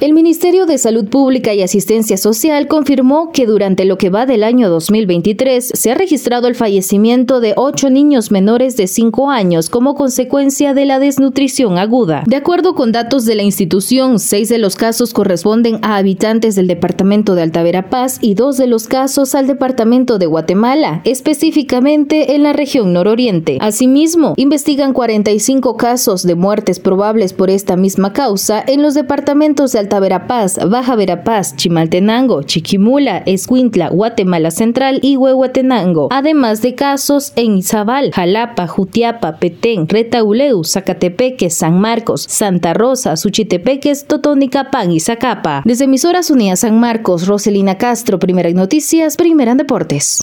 El Ministerio de Salud Pública y Asistencia Social confirmó que durante lo que va del año 2023 se ha registrado el fallecimiento de ocho niños menores de 5 años como consecuencia de la desnutrición aguda. De acuerdo con datos de la institución, seis de los casos corresponden a habitantes del departamento de Altavera Paz y dos de los casos al departamento de Guatemala, específicamente en la región nororiente. Asimismo, investigan 45 casos de muertes probables por esta misma causa en los departamentos de Alta Verapaz, Baja Verapaz, Chimaltenango, Chiquimula, Escuintla, Guatemala Central y Huehuetenango, además de casos en Izabal, Jalapa, Jutiapa, Petén, Retauleu, Zacatepeque, San Marcos, Santa Rosa, Suchitepeques, Totonicapán y Zacapa. Desde emisoras unidas San Marcos, Roselina Castro, Primera en Noticias, Primera en Deportes.